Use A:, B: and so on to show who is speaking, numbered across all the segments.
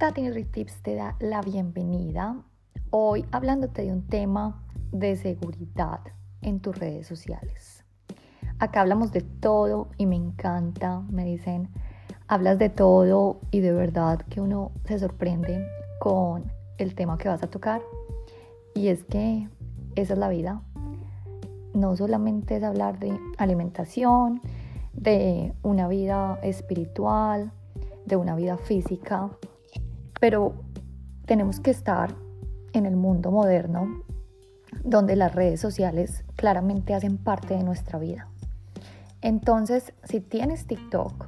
A: Tati Tips te da la bienvenida. Hoy hablándote de un tema de seguridad en tus redes sociales. Acá hablamos de todo y me encanta. Me dicen, hablas de todo y de verdad que uno se sorprende con el tema que vas a tocar. Y es que esa es la vida. No solamente es hablar de alimentación, de una vida espiritual, de una vida física, pero tenemos que estar en el mundo moderno donde las redes sociales claramente hacen parte de nuestra vida. Entonces, si tienes TikTok,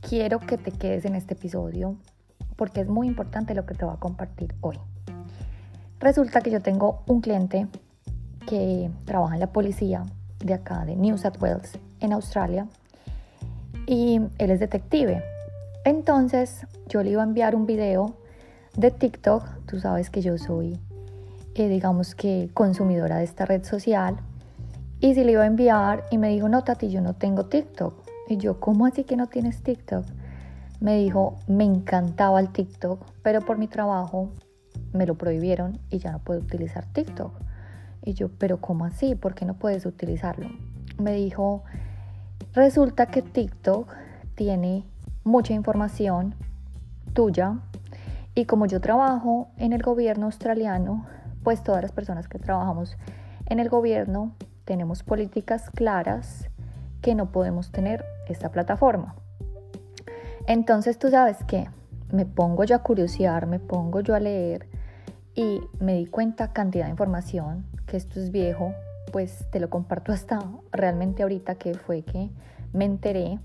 A: quiero que te quedes en este episodio porque es muy importante lo que te voy a compartir hoy. Resulta que yo tengo un cliente que trabaja en la policía de acá, de New South Wales, en Australia, y él es detective. Entonces yo le iba a enviar un video de TikTok, tú sabes que yo soy, eh, digamos que consumidora de esta red social, y si le iba a enviar y me dijo, no, Tati, yo no tengo TikTok. Y yo, ¿cómo así que no tienes TikTok? Me dijo, me encantaba el TikTok, pero por mi trabajo me lo prohibieron y ya no puedo utilizar TikTok. Y yo, pero ¿cómo así? ¿Por qué no puedes utilizarlo? Me dijo, resulta que TikTok tiene mucha información tuya y como yo trabajo en el gobierno australiano, pues todas las personas que trabajamos en el gobierno tenemos políticas claras que no podemos tener esta plataforma. Entonces tú sabes que me pongo yo a curiosear, me pongo yo a leer y me di cuenta cantidad de información, que esto es viejo, pues te lo comparto hasta realmente ahorita que fue que me enteré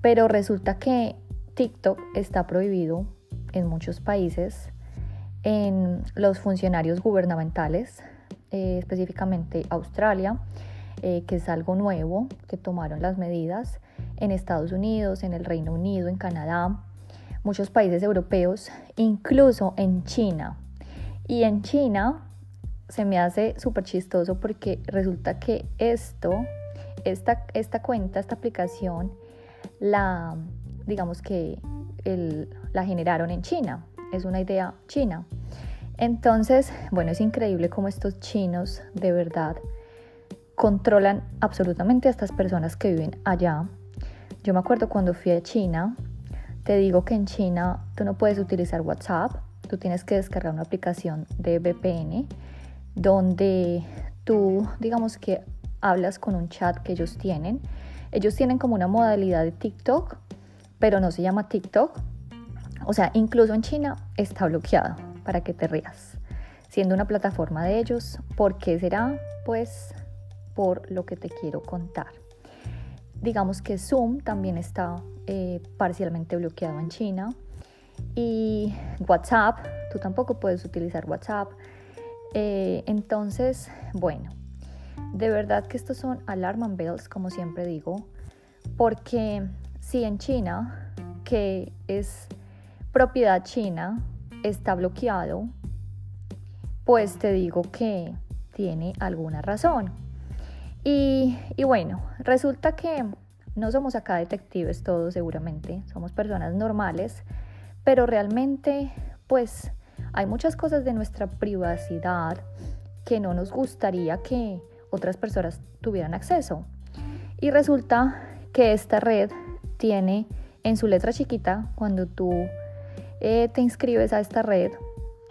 A: pero resulta que TikTok está prohibido en muchos países, en los funcionarios gubernamentales, eh, específicamente Australia, eh, que es algo nuevo, que tomaron las medidas, en Estados Unidos, en el Reino Unido, en Canadá, muchos países europeos, incluso en China. Y en China se me hace súper chistoso porque resulta que esto, esta, esta cuenta, esta aplicación, la, digamos que la generaron en China, es una idea china. Entonces, bueno, es increíble cómo estos chinos de verdad controlan absolutamente a estas personas que viven allá. Yo me acuerdo cuando fui a China, te digo que en China tú no puedes utilizar WhatsApp, tú tienes que descargar una aplicación de VPN donde tú, digamos que hablas con un chat que ellos tienen ellos tienen como una modalidad de TikTok, pero no se llama TikTok. O sea, incluso en China está bloqueado, para que te rías. Siendo una plataforma de ellos, ¿por qué será? Pues por lo que te quiero contar. Digamos que Zoom también está eh, parcialmente bloqueado en China. Y WhatsApp, tú tampoco puedes utilizar WhatsApp. Eh, entonces, bueno, de verdad que estos son alarm bells, como siempre digo, porque si en China, que es propiedad china, está bloqueado, pues te digo que tiene alguna razón. Y, y, bueno, resulta que no somos acá detectives todos seguramente, somos personas normales, pero realmente pues hay muchas cosas de nuestra privacidad que no nos gustaría que otras personas tuvieran acceso. Y resulta que esta red tiene en su letra chiquita, cuando tú eh, te inscribes a esta red,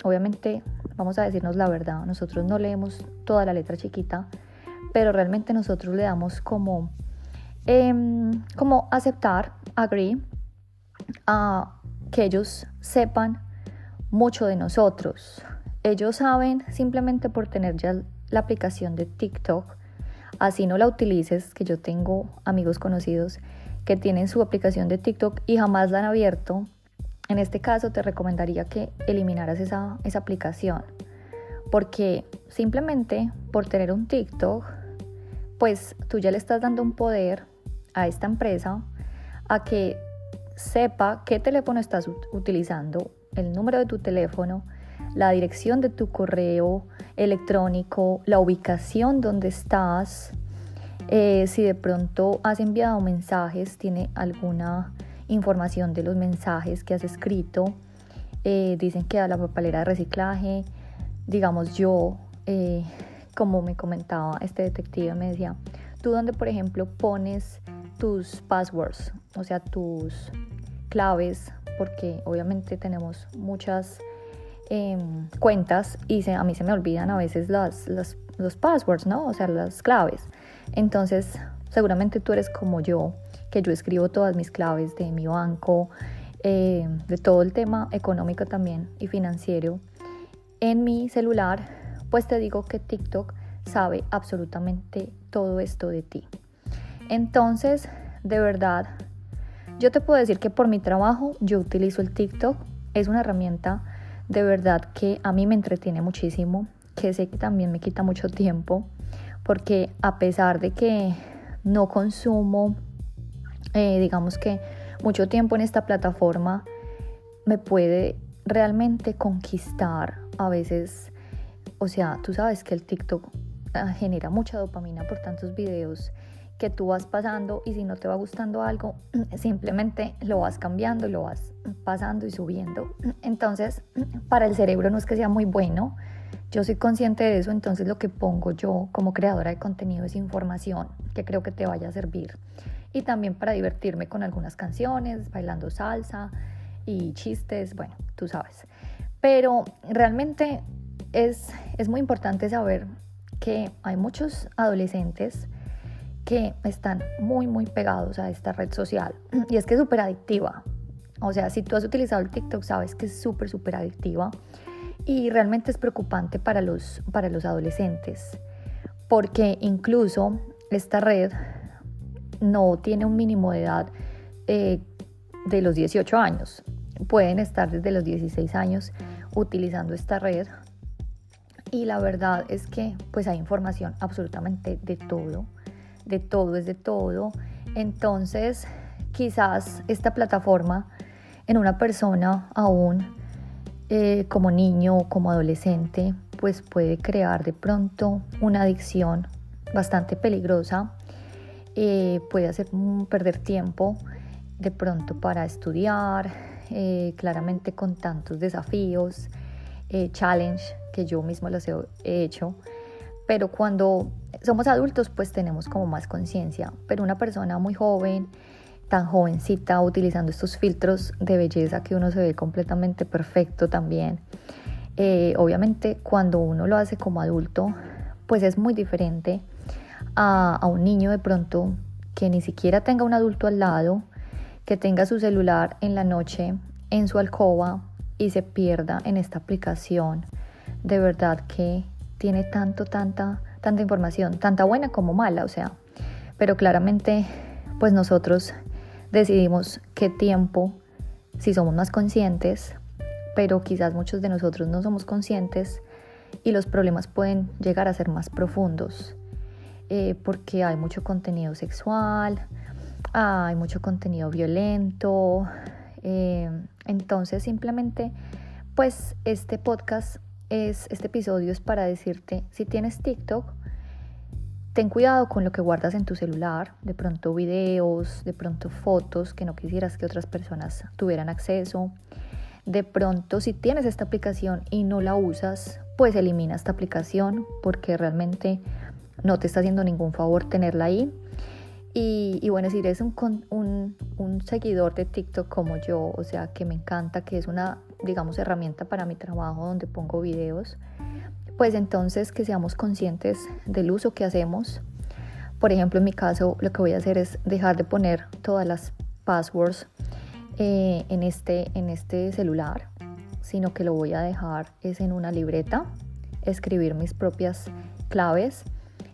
A: obviamente vamos a decirnos la verdad, nosotros no leemos toda la letra chiquita, pero realmente nosotros le damos como, em, como aceptar, agree, a que ellos sepan mucho de nosotros. Ellos saben simplemente por tener ya la aplicación de TikTok, así no la utilices, que yo tengo amigos conocidos que tienen su aplicación de TikTok y jamás la han abierto, en este caso te recomendaría que eliminaras esa, esa aplicación, porque simplemente por tener un TikTok, pues tú ya le estás dando un poder a esta empresa a que sepa qué teléfono estás utilizando, el número de tu teléfono, la dirección de tu correo electrónico, la ubicación donde estás, eh, si de pronto has enviado mensajes, tiene alguna información de los mensajes que has escrito. Eh, dicen que a la papelera de reciclaje, digamos yo, eh, como me comentaba este detective, me decía, tú donde por ejemplo pones tus passwords, o sea, tus claves, porque obviamente tenemos muchas em, cuentas y a mí se me olvidan a veces las, los passwords, ¿no? O sea, las claves. Entonces, seguramente tú eres como yo, que yo escribo todas mis claves de mi banco, eh, de todo el tema económico también y financiero en mi celular, pues te digo que TikTok sabe absolutamente todo esto de ti. Entonces, de verdad, yo te puedo decir que por mi trabajo yo utilizo el TikTok. Es una herramienta de verdad que a mí me entretiene muchísimo, que sé que también me quita mucho tiempo, porque a pesar de que no consumo, eh, digamos que mucho tiempo en esta plataforma, me puede realmente conquistar a veces. O sea, tú sabes que el TikTok ah, genera mucha dopamina por tantos videos que tú vas pasando y si no te va gustando algo, simplemente lo vas cambiando, lo vas pasando y subiendo. Entonces, para el cerebro no es que sea muy bueno. Yo soy consciente de eso, entonces lo que pongo yo como creadora de contenido es información que creo que te vaya a servir. Y también para divertirme con algunas canciones, bailando salsa y chistes, bueno, tú sabes. Pero realmente es, es muy importante saber que hay muchos adolescentes que están muy, muy pegados a esta red social. Y es que es súper adictiva. O sea, si tú has utilizado el TikTok, sabes que es súper, súper adictiva. Y realmente es preocupante para los, para los adolescentes. Porque incluso esta red no tiene un mínimo de edad eh, de los 18 años. Pueden estar desde los 16 años utilizando esta red. Y la verdad es que pues hay información absolutamente de todo de todo es de todo. Entonces, quizás esta plataforma en una persona aún eh, como niño o como adolescente, pues puede crear de pronto una adicción bastante peligrosa, eh, puede hacer perder tiempo de pronto para estudiar, eh, claramente con tantos desafíos, challenge que yo mismo los he hecho pero cuando somos adultos pues tenemos como más conciencia, pero una persona muy joven, tan jovencita, utilizando estos filtros de belleza que uno se ve completamente perfecto también, eh, obviamente cuando uno lo hace como adulto pues es muy diferente a, a un niño de pronto que ni siquiera tenga un adulto al lado, que tenga su celular en la noche en su alcoba y se pierda en esta aplicación. De verdad que tiene tanto, tanta, tanta información, tanta buena como mala, o sea, pero claramente pues nosotros decidimos qué tiempo, si somos más conscientes, pero quizás muchos de nosotros no somos conscientes y los problemas pueden llegar a ser más profundos, eh, porque hay mucho contenido sexual, hay mucho contenido violento, eh, entonces simplemente pues este podcast es, este episodio es para decirte, si tienes TikTok, ten cuidado con lo que guardas en tu celular, de pronto videos, de pronto fotos que no quisieras que otras personas tuvieran acceso. De pronto, si tienes esta aplicación y no la usas, pues elimina esta aplicación porque realmente no te está haciendo ningún favor tenerla ahí. Y, bueno, si eres un, un, un, seguidor de TikTok como yo, o sea, que me encanta, que es una, digamos, herramienta para mi trabajo donde pongo videos, pues entonces que seamos conscientes del uso que hacemos. Por ejemplo, en mi caso, lo que voy a hacer es dejar de poner todas las passwords eh, en, este, en este celular, sino que lo voy a dejar es en una libreta, escribir mis propias claves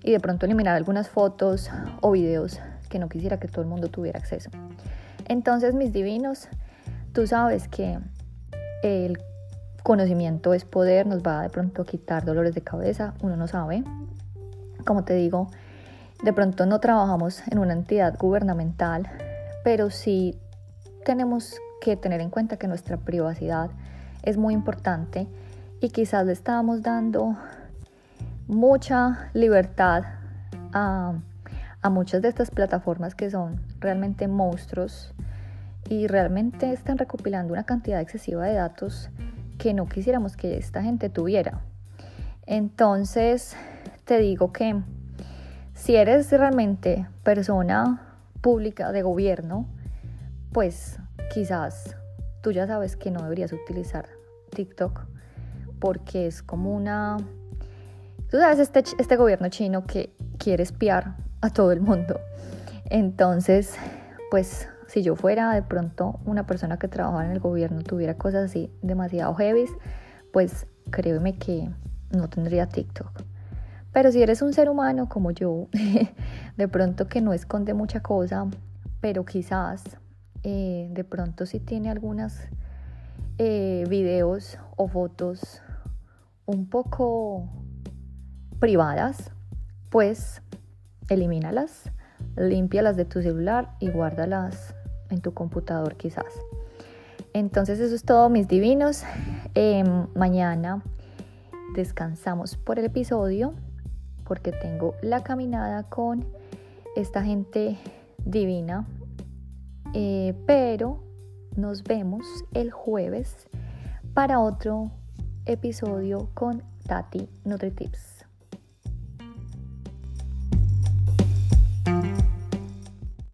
A: y de pronto eliminar algunas fotos o videos que no quisiera que todo el mundo tuviera acceso. Entonces, mis divinos, tú sabes que el conocimiento es poder, nos va de pronto a quitar dolores de cabeza, uno no sabe. Como te digo, de pronto no trabajamos en una entidad gubernamental, pero sí tenemos que tener en cuenta que nuestra privacidad es muy importante y quizás le estamos dando mucha libertad a a muchas de estas plataformas que son realmente monstruos y realmente están recopilando una cantidad excesiva de datos que no quisiéramos que esta gente tuviera. Entonces, te digo que si eres realmente persona pública de gobierno, pues quizás tú ya sabes que no deberías utilizar TikTok porque es como una... Tú sabes, este, este gobierno chino que quiere espiar a todo el mundo. Entonces, pues si yo fuera de pronto una persona que trabajara en el gobierno, tuviera cosas así demasiado heavy, pues créeme que no tendría TikTok. Pero si eres un ser humano como yo, de pronto que no esconde mucha cosa, pero quizás eh, de pronto si tiene algunas eh, videos o fotos un poco privadas, pues elimínalas, límpialas de tu celular y guárdalas en tu computador quizás. Entonces eso es todo mis divinos. Em, mañana descansamos por el episodio porque tengo la caminada con esta gente divina. Eh, pero nos vemos el jueves para otro episodio con Tati NutriTips.